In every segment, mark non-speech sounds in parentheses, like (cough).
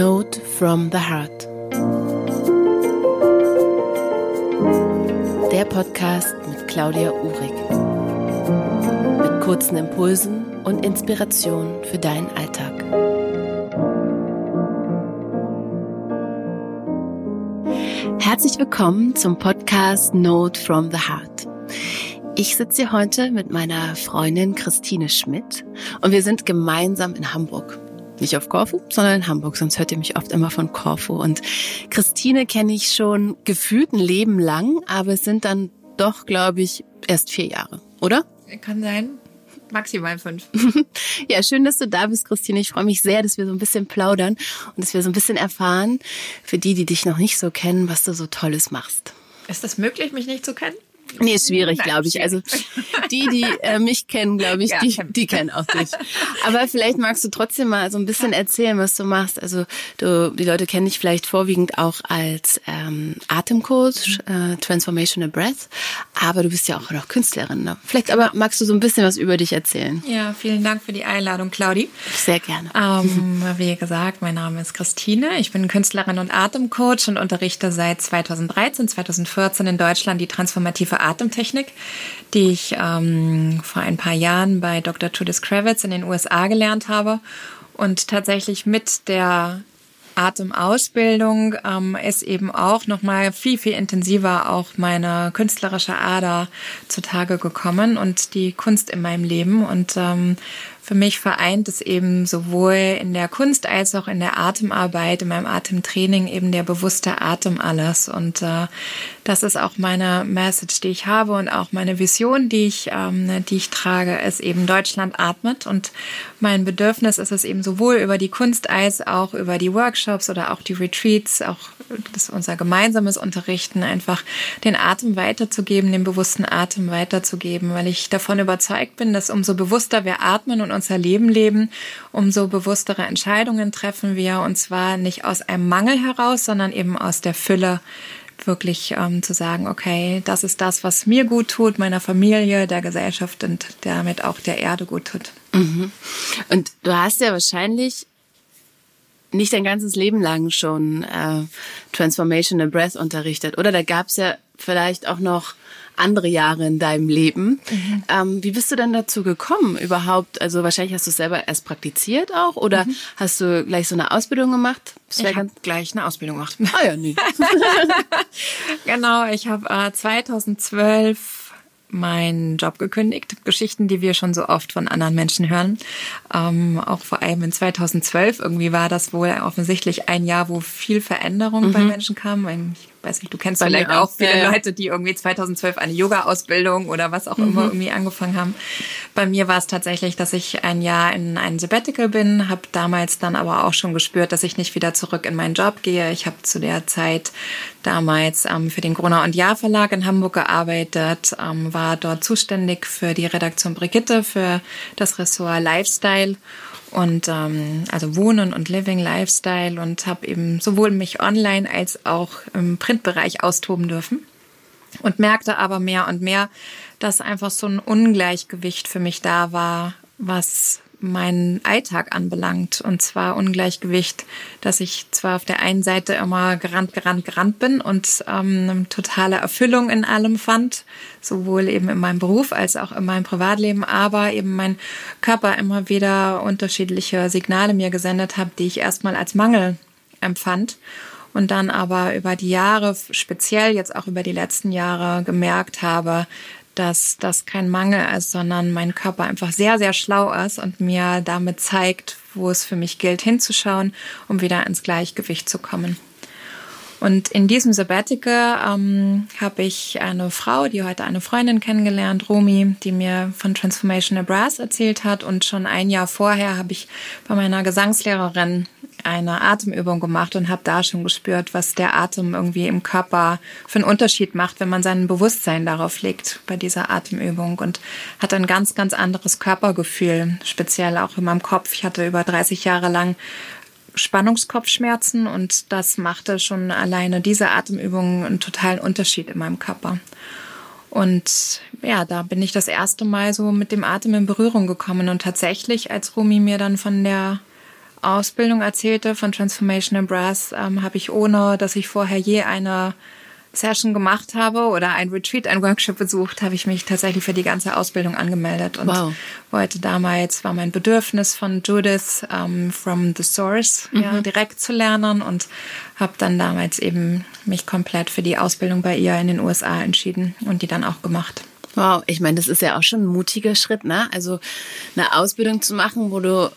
Note from the Heart. Der Podcast mit Claudia Uhrig. Mit kurzen Impulsen und Inspirationen für deinen Alltag. Herzlich willkommen zum Podcast Note from the Heart. Ich sitze hier heute mit meiner Freundin Christine Schmidt und wir sind gemeinsam in Hamburg. Nicht auf Korfu, sondern in Hamburg, sonst hört ihr mich oft immer von Korfu. Und Christine kenne ich schon gefühlt ein Leben lang, aber es sind dann doch, glaube ich, erst vier Jahre, oder? Kann sein. Maximal fünf. (laughs) ja, schön, dass du da bist, Christine. Ich freue mich sehr, dass wir so ein bisschen plaudern und dass wir so ein bisschen erfahren, für die, die dich noch nicht so kennen, was du so Tolles machst. Ist das möglich, mich nicht zu kennen? Nee, ist schwierig, glaube ich. Also die, die äh, mich kennen, glaube ich, ja, die, die kennen auch dich. Aber vielleicht magst du trotzdem mal so ein bisschen erzählen, was du machst. Also du, die Leute kennen dich vielleicht vorwiegend auch als ähm, Atemcoach, äh, Transformational Breath, aber du bist ja auch noch Künstlerin. Ne? Vielleicht aber magst du so ein bisschen was über dich erzählen. Ja, vielen Dank für die Einladung, Claudi. Sehr gerne. Ähm, wie gesagt, mein Name ist Christine. Ich bin Künstlerin und Atemcoach und unterrichte seit 2013, 2014 in Deutschland die transformative Atemtechnik, die ich ähm, vor ein paar Jahren bei Dr. Judith Kravitz in den USA gelernt habe und tatsächlich mit der Atemausbildung ähm, ist eben auch noch mal viel viel intensiver auch meine künstlerische Ader zutage gekommen und die Kunst in meinem Leben und ähm, für mich vereint es eben sowohl in der Kunst als auch in der Atemarbeit, in meinem Atemtraining eben der bewusste Atem alles. Und äh, das ist auch meine Message, die ich habe und auch meine Vision, die ich, ähm, die ich trage, ist eben Deutschland atmet. Und mein Bedürfnis ist es eben sowohl über die Kunst als auch über die Workshops oder auch die Retreats, auch das unser gemeinsames Unterrichten, einfach den Atem weiterzugeben, den bewussten Atem weiterzugeben, weil ich davon überzeugt bin, dass umso bewusster wir atmen und unser Leben leben, umso bewusstere Entscheidungen treffen wir und zwar nicht aus einem Mangel heraus, sondern eben aus der Fülle wirklich ähm, zu sagen, okay, das ist das, was mir gut tut, meiner Familie, der Gesellschaft und damit auch der Erde gut tut. Mhm. Und du hast ja wahrscheinlich nicht dein ganzes Leben lang schon äh, Transformational Breath unterrichtet, oder? Da gab es ja vielleicht auch noch andere Jahre in deinem Leben. Mhm. Ähm, wie bist du denn dazu gekommen überhaupt? Also wahrscheinlich hast du es selber erst praktiziert auch oder mhm. hast du gleich so eine Ausbildung gemacht? Ich habe gleich eine Ausbildung gemacht. Ah ja, nee. (laughs) genau, ich habe äh, 2012 meinen Job gekündigt. Geschichten, die wir schon so oft von anderen Menschen hören. Ähm, auch vor allem in 2012 irgendwie war das wohl offensichtlich ein Jahr, wo viel Veränderung mhm. bei Menschen kam. Ich weiß nicht, du kennst vielleicht auch viele ja, Leute, die irgendwie 2012 eine Yoga-Ausbildung oder was auch mhm. immer irgendwie angefangen haben. Bei mir war es tatsächlich, dass ich ein Jahr in ein Sabbatical bin, habe damals dann aber auch schon gespürt, dass ich nicht wieder zurück in meinen Job gehe. Ich habe zu der Zeit damals ähm, für den Gruner und Jahr Verlag in Hamburg gearbeitet, ähm, war dort zuständig für die Redaktion Brigitte, für das Ressort Lifestyle und ähm, also Wohnen und Living Lifestyle und habe eben sowohl mich online als auch im Printbereich austoben dürfen. Und merkte aber mehr und mehr, dass einfach so ein Ungleichgewicht für mich da war, was meinen Alltag anbelangt. Und zwar Ungleichgewicht, dass ich zwar auf der einen Seite immer gerannt, gerannt, gerannt bin und ähm, eine totale Erfüllung in allem fand, sowohl eben in meinem Beruf als auch in meinem Privatleben, aber eben mein Körper immer wieder unterschiedliche Signale mir gesendet hat, die ich erstmal als Mangel empfand und dann aber über die Jahre, speziell jetzt auch über die letzten Jahre gemerkt habe, dass das kein Mangel ist, sondern mein Körper einfach sehr, sehr schlau ist und mir damit zeigt, wo es für mich gilt, hinzuschauen, um wieder ins Gleichgewicht zu kommen. Und in diesem Sabbatical ähm, habe ich eine Frau, die heute eine Freundin kennengelernt, Romy, die mir von Transformational Brass erzählt hat. Und schon ein Jahr vorher habe ich bei meiner Gesangslehrerin eine Atemübung gemacht und habe da schon gespürt, was der Atem irgendwie im Körper für einen Unterschied macht, wenn man sein Bewusstsein darauf legt bei dieser Atemübung und hat ein ganz, ganz anderes Körpergefühl, speziell auch in meinem Kopf. Ich hatte über 30 Jahre lang Spannungskopfschmerzen und das machte schon alleine diese Atemübung einen totalen Unterschied in meinem Körper. Und ja, da bin ich das erste Mal so mit dem Atem in Berührung gekommen und tatsächlich, als Rumi mir dann von der Ausbildung erzählte von Transformational Brass, ähm, habe ich ohne, dass ich vorher je eine Session gemacht habe oder ein Retreat, ein Workshop besucht, habe ich mich tatsächlich für die ganze Ausbildung angemeldet und wow. wollte damals, war mein Bedürfnis von Judith um, ähm, from the Source mhm. ja, direkt zu lernen und habe dann damals eben mich komplett für die Ausbildung bei ihr in den USA entschieden und die dann auch gemacht. Wow, ich meine, das ist ja auch schon ein mutiger Schritt, ne? Also eine Ausbildung zu machen, wo du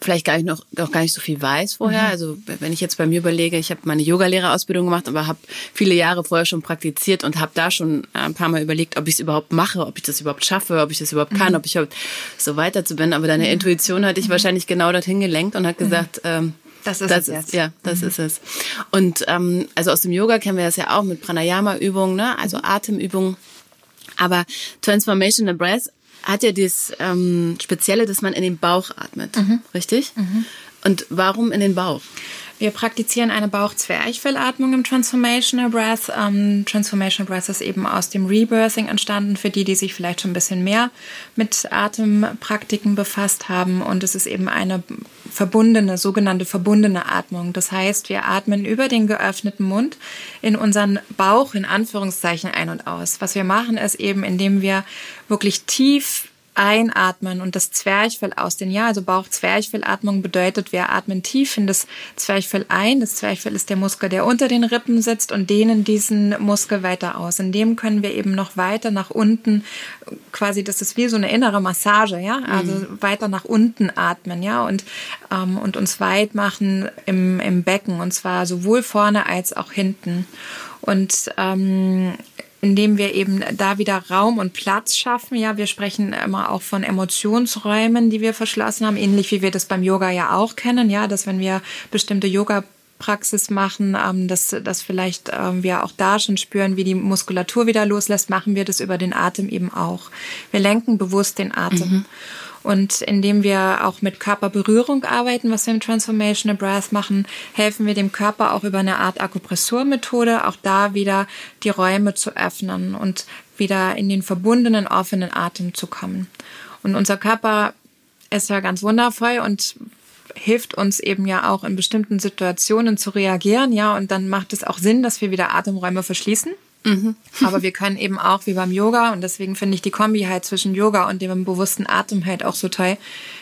vielleicht gar nicht noch, noch gar nicht so viel weiß vorher. Mhm. Also wenn ich jetzt bei mir überlege, ich habe meine Yogalehrerausbildung gemacht, aber habe viele Jahre vorher schon praktiziert und habe da schon ein paar Mal überlegt, ob ich es überhaupt mache, ob ich das überhaupt schaffe, ob ich das überhaupt kann, mhm. ob ich so weiter zu bin. Aber deine mhm. Intuition hatte ich mhm. wahrscheinlich genau dorthin gelenkt und hat mhm. gesagt, ähm, das ist das es jetzt. Ja, das mhm. ist es. Und ähm, also aus dem Yoga kennen wir das ja auch mit Pranayama-Übungen, ne? also Atemübungen. Aber Transformational Breath hat ja das ähm, Spezielle, dass man in den Bauch atmet, mhm. richtig? Mhm. Und warum in den Bauch? Wir praktizieren eine Bauch-Zwerchfellatmung im Transformational Breath. Ähm, Transformational Breath ist eben aus dem Rebirthing entstanden, für die, die sich vielleicht schon ein bisschen mehr mit Atempraktiken befasst haben. Und es ist eben eine verbundene, sogenannte verbundene Atmung. Das heißt, wir atmen über den geöffneten Mund in unseren Bauch in Anführungszeichen ein und aus. Was wir machen, ist eben, indem wir wirklich tief einatmen und das Zwerchfell aus den Ja, also Bauch-Zwerchfellatmung bedeutet, wir atmen tief in das Zwerchfell ein. Das Zwerchfell ist der Muskel, der unter den Rippen sitzt und dehnen diesen Muskel weiter aus. In dem können wir eben noch weiter nach unten, quasi, das ist wie so eine innere Massage, ja, also mhm. weiter nach unten atmen, ja, und, ähm, und uns weit machen im, im Becken und zwar sowohl vorne als auch hinten. Und ähm, indem wir eben da wieder Raum und Platz schaffen. Ja, wir sprechen immer auch von Emotionsräumen, die wir verschlossen haben, ähnlich wie wir das beim Yoga ja auch kennen. Ja, dass wenn wir bestimmte Yoga Praxis machen, ähm, dass, dass vielleicht ähm, wir auch da schon spüren, wie die Muskulatur wieder loslässt, machen wir das über den Atem eben auch. Wir lenken bewusst den Atem. Mhm. Und indem wir auch mit Körperberührung arbeiten, was wir im Transformational Breath machen, helfen wir dem Körper auch über eine Art Akupressurmethode, auch da wieder die Räume zu öffnen und wieder in den verbundenen, offenen Atem zu kommen. Und unser Körper ist ja ganz wundervoll und hilft uns eben ja auch in bestimmten Situationen zu reagieren, ja, und dann macht es auch Sinn, dass wir wieder Atemräume verschließen. Mhm. (laughs) Aber wir können eben auch wie beim Yoga und deswegen finde ich die Kombi halt zwischen Yoga und dem bewussten Atem halt auch so toll,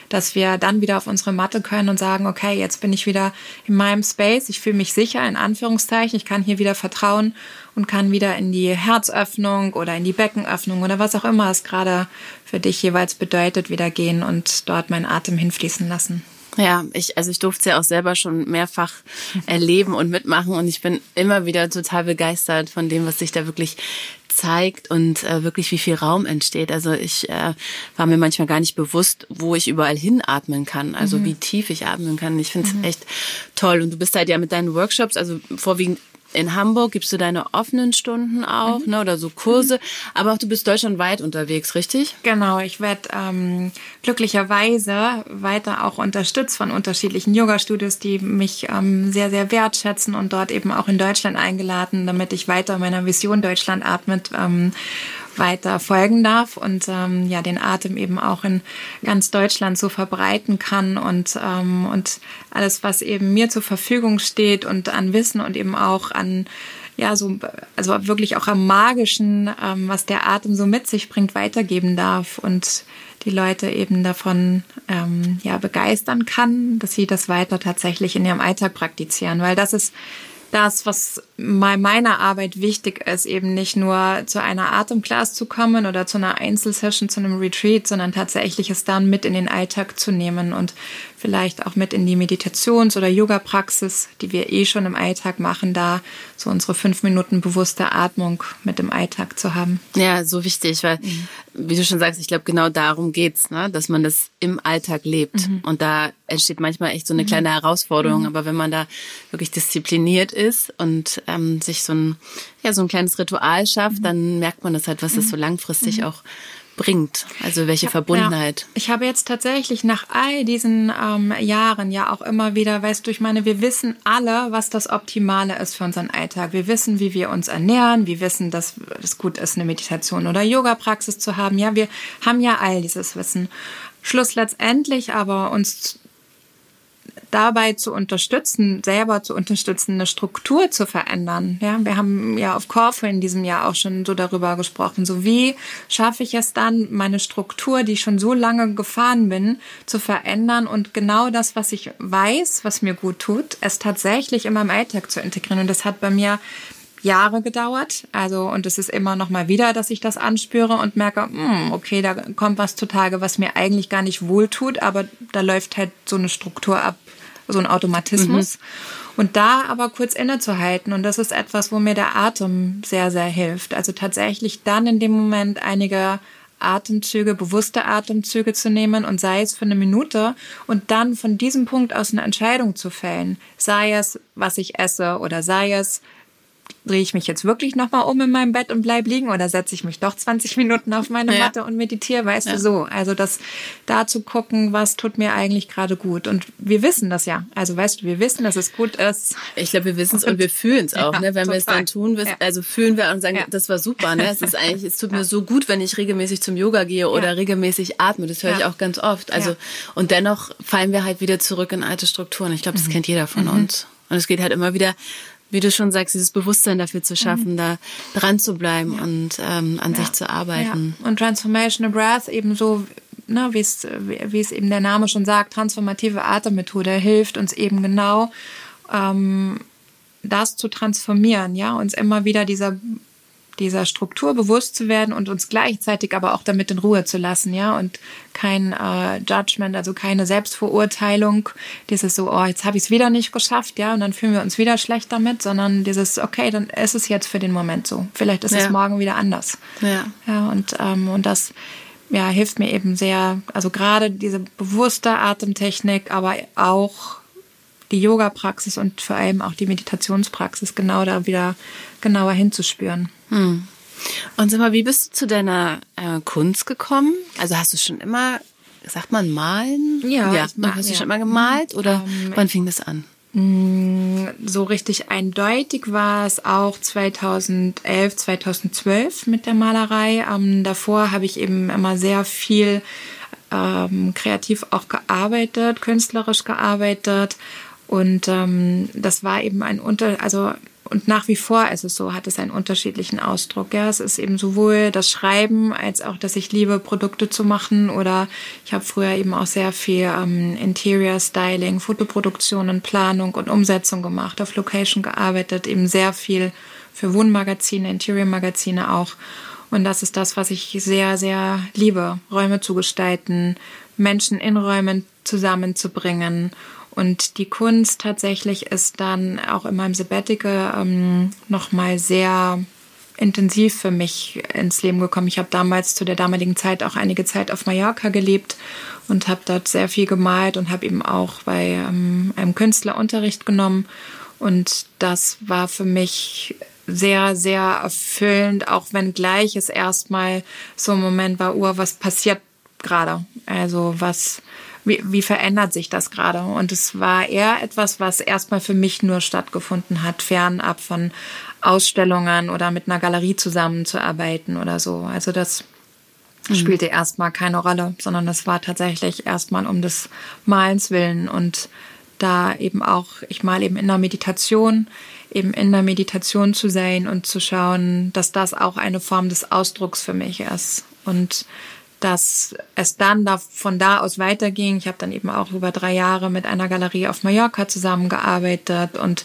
dass wir dann wieder auf unsere Matte können und sagen, okay, jetzt bin ich wieder in meinem Space, ich fühle mich sicher in Anführungszeichen, ich kann hier wieder vertrauen und kann wieder in die Herzöffnung oder in die Beckenöffnung oder was auch immer es gerade für dich jeweils bedeutet, wieder gehen und dort meinen Atem hinfließen lassen. Ja, ich, also ich durfte es ja auch selber schon mehrfach erleben und mitmachen und ich bin immer wieder total begeistert von dem, was sich da wirklich zeigt und äh, wirklich wie viel Raum entsteht. Also ich äh, war mir manchmal gar nicht bewusst, wo ich überall hinatmen kann, also mhm. wie tief ich atmen kann. Ich finde es mhm. echt toll. Und du bist halt ja mit deinen Workshops, also vorwiegend in Hamburg gibst du deine offenen Stunden auch, mhm. ne, oder so Kurse, mhm. aber auch du bist deutschlandweit unterwegs, richtig? Genau, ich werde ähm, glücklicherweise weiter auch unterstützt von unterschiedlichen Yoga-Studios, die mich ähm, sehr, sehr wertschätzen und dort eben auch in Deutschland eingeladen, damit ich weiter meiner Vision Deutschland atmet ähm, weiter folgen darf und ähm, ja den Atem eben auch in ganz Deutschland so verbreiten kann und ähm, und alles was eben mir zur Verfügung steht und an Wissen und eben auch an ja, so, also wirklich auch am Magischen, ähm, was der Atem so mit sich bringt, weitergeben darf und die Leute eben davon ähm, ja begeistern kann, dass sie das weiter tatsächlich in ihrem Alltag praktizieren, weil das ist das, was bei meiner Arbeit wichtig ist, eben nicht nur zu einer Atemclass zu kommen oder zu einer Einzelsession, zu einem Retreat, sondern tatsächlich es dann mit in den Alltag zu nehmen und vielleicht auch mit in die Meditations- oder Yoga-Praxis, die wir eh schon im Alltag machen, da so unsere fünf Minuten bewusste Atmung mit im Alltag zu haben. Ja, so wichtig, weil, mhm. wie du schon sagst, ich glaube, genau darum geht's, ne? dass man das im Alltag lebt. Mhm. Und da entsteht manchmal echt so eine mhm. kleine Herausforderung. Mhm. Aber wenn man da wirklich diszipliniert ist und ähm, sich so ein, ja, so ein kleines Ritual schafft, mhm. dann merkt man das halt, was es so langfristig auch bringt, also welche Verbundenheit. Ja, ich habe jetzt tatsächlich nach all diesen ähm, Jahren ja auch immer wieder, weißt du, ich meine, wir wissen alle, was das Optimale ist für unseren Alltag. Wir wissen, wie wir uns ernähren, wir wissen, dass es gut ist, eine Meditation oder Yoga-Praxis zu haben. Ja, wir haben ja all dieses Wissen. Schluss letztendlich aber uns dabei zu unterstützen, selber zu unterstützen, eine Struktur zu verändern. Ja, wir haben ja auf Corfu in diesem Jahr auch schon so darüber gesprochen. So wie schaffe ich es dann, meine Struktur, die ich schon so lange gefahren bin, zu verändern und genau das, was ich weiß, was mir gut tut, es tatsächlich in meinem Alltag zu integrieren. Und das hat bei mir Jahre gedauert. Also, und es ist immer noch mal wieder, dass ich das anspüre und merke, hm, okay, da kommt was zutage, was mir eigentlich gar nicht wohltut, aber da läuft halt so eine Struktur ab, so ein Automatismus. Mhm. Und da aber kurz innezuhalten. Und das ist etwas, wo mir der Atem sehr, sehr hilft. Also tatsächlich dann in dem Moment einige Atemzüge, bewusste Atemzüge zu nehmen und sei es für eine Minute und dann von diesem Punkt aus eine Entscheidung zu fällen. Sei es, was ich esse oder sei es, drehe ich mich jetzt wirklich nochmal um in meinem Bett und bleib liegen oder setze ich mich doch 20 (laughs) Minuten auf meine ja. Matte und meditiere, weißt ja. du so. Also das da zu gucken, was tut mir eigentlich gerade gut. Und wir wissen das ja. Also weißt du, wir wissen, dass es gut ist. Ich glaube, wir wissen es und wir fühlen es auch, ja, ne? Wenn wir es dann tun, also fühlen wir und sagen, das war super, ne? Es ist (laughs) eigentlich, es tut mir so gut, wenn ich regelmäßig zum Yoga gehe oder regelmäßig atme. Das höre ich auch ganz oft. Also, und dennoch fallen wir halt wieder zurück in alte Strukturen. Ich glaube, das mhm. kennt jeder von mhm. uns. Und es geht halt immer wieder wie du schon sagst, dieses Bewusstsein dafür zu schaffen, mhm. da dran zu bleiben ja. und ähm, an ja. sich zu arbeiten. Ja. Und Transformational Breath ebenso, ne, wie es, wie es eben der Name schon sagt, transformative Atemmethode hilft uns eben genau, ähm, das zu transformieren, ja, uns immer wieder dieser dieser Struktur bewusst zu werden und uns gleichzeitig aber auch damit in Ruhe zu lassen, ja, und kein äh, Judgment, also keine Selbstverurteilung, dieses so, oh, jetzt habe ich es wieder nicht geschafft, ja, und dann fühlen wir uns wieder schlecht damit, sondern dieses, okay, dann ist es jetzt für den Moment so. Vielleicht ist ja. es morgen wieder anders. Ja. Ja, und, ähm, und das ja, hilft mir eben sehr, also gerade diese bewusste Atemtechnik, aber auch die Yoga-Praxis und vor allem auch die Meditationspraxis genau da wieder genauer hinzuspüren. Hm. Und sag mal, wie bist du zu deiner äh, Kunst gekommen? Also hast du schon immer, sagt man, malen? Ja, ja mal, hast du schon immer gemalt oder ähm, wann fing das an? Mm, so richtig eindeutig war es auch 2011, 2012 mit der Malerei. Ähm, davor habe ich eben immer sehr viel ähm, kreativ auch gearbeitet, künstlerisch gearbeitet und ähm, das war eben ein Unter, also und nach wie vor ist es so, hat es einen unterschiedlichen Ausdruck. Ja, es ist eben sowohl das Schreiben als auch, dass ich liebe, Produkte zu machen oder ich habe früher eben auch sehr viel ähm, Interior Styling, Fotoproduktionen, Planung und Umsetzung gemacht, auf Location gearbeitet, eben sehr viel für Wohnmagazine, Interior Magazine auch. Und das ist das, was ich sehr, sehr liebe, Räume zu gestalten, Menschen in Räumen zusammenzubringen und die Kunst tatsächlich ist dann auch in meinem Sabbatical ähm, nochmal sehr intensiv für mich ins Leben gekommen. Ich habe damals zu der damaligen Zeit auch einige Zeit auf Mallorca gelebt und habe dort sehr viel gemalt und habe eben auch bei ähm, einem Künstler Unterricht genommen. Und das war für mich sehr, sehr erfüllend, auch wenn gleich es erstmal so ein Moment war, oh, was passiert gerade? Also was, wie, wie verändert sich das gerade? Und es war eher etwas, was erstmal für mich nur stattgefunden hat, fernab von Ausstellungen oder mit einer Galerie zusammenzuarbeiten oder so. Also das mhm. spielte erstmal keine Rolle, sondern es war tatsächlich erstmal um des Malens willen und da eben auch, ich mal eben in der Meditation, eben in der Meditation zu sein und zu schauen, dass das auch eine Form des Ausdrucks für mich ist. Und dass es dann da, von da aus weiterging. Ich habe dann eben auch über drei Jahre mit einer Galerie auf Mallorca zusammengearbeitet und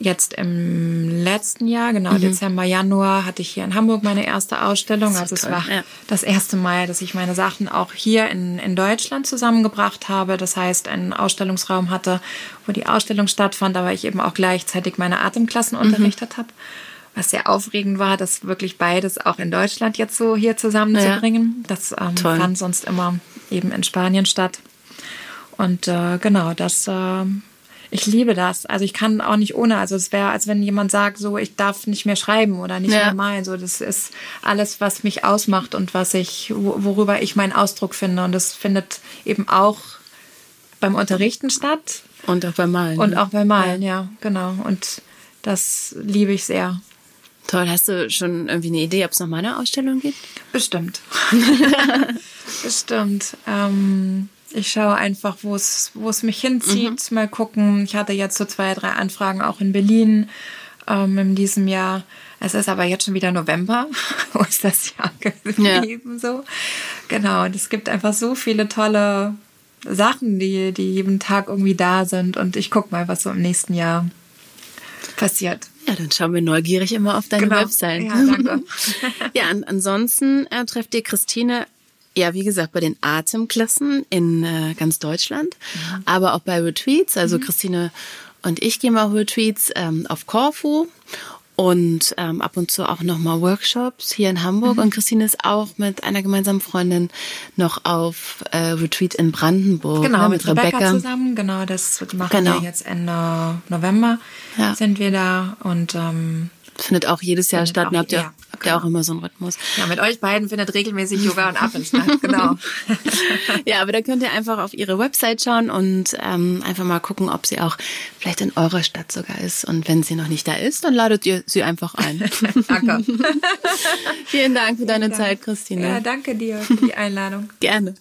jetzt im letzten Jahr, genau mhm. Dezember, Januar, hatte ich hier in Hamburg meine erste Ausstellung. Also es war ja. das erste Mal, dass ich meine Sachen auch hier in, in Deutschland zusammengebracht habe. Das heißt, einen Ausstellungsraum hatte, wo die Ausstellung stattfand, aber ich eben auch gleichzeitig meine Atemklassen mhm. unterrichtet habe was sehr aufregend war, das wirklich beides auch in Deutschland jetzt so hier zusammenzubringen. Ja. Das ähm, fand sonst immer eben in Spanien statt. Und äh, genau, das, äh, ich liebe das. Also ich kann auch nicht ohne. Also es wäre, als wenn jemand sagt, so ich darf nicht mehr schreiben oder nicht ja. mehr malen. So das ist alles, was mich ausmacht und was ich, worüber ich meinen Ausdruck finde. Und das findet eben auch beim Unterrichten statt. Und auch beim Malen. Und auch beim Malen, ja, ja genau. Und das liebe ich sehr. Toll. Hast du schon irgendwie eine Idee, ob es noch mal eine Ausstellung gibt? Bestimmt. (laughs) Bestimmt. Ähm, ich schaue einfach, wo es, wo es mich hinzieht. Mhm. Mal gucken. Ich hatte jetzt so zwei, drei Anfragen auch in Berlin ähm, in diesem Jahr. Es ist aber jetzt schon wieder November. (laughs) wo ist das Jahr geblieben? Ja. So. Genau. Und es gibt einfach so viele tolle Sachen, die, die jeden Tag irgendwie da sind. Und ich gucke mal, was so im nächsten Jahr passiert. Ja, dann schauen wir neugierig immer auf deine genau. Website. Ja, danke. (laughs) (laughs) ja, an, ansonsten äh, trefft ihr Christine ja, wie gesagt, bei den Atemklassen in äh, ganz Deutschland, mhm. aber auch bei Retreats. Also mhm. Christine und ich gehen mal Retreats ähm, auf Corfu und ähm, ab und zu auch nochmal Workshops hier in Hamburg. Mhm. Und Christine ist auch mit einer gemeinsamen Freundin noch auf äh, Retreat in Brandenburg. Genau, ne, mit, mit Rebecca. Rebecca. zusammen. Genau, das machen genau. wir jetzt Ende November ja. sind wir da. Und ähm, findet auch jedes Jahr statt. Und habt ihr, ja, habt ihr genau. auch immer so einen Rhythmus. Ja, mit euch beiden findet regelmäßig Yoga und Affen statt. (laughs) Genau. ja, aber da könnt ihr einfach auf ihre Website schauen und ähm, einfach mal gucken, ob sie auch vielleicht in eurer Stadt sogar ist. Und wenn sie noch nicht da ist, dann ladet ihr sie einfach ein. (laughs) danke. (laughs) Vielen Dank für deine Dank. Zeit, Christine. Ja, danke dir für die Einladung. Gerne.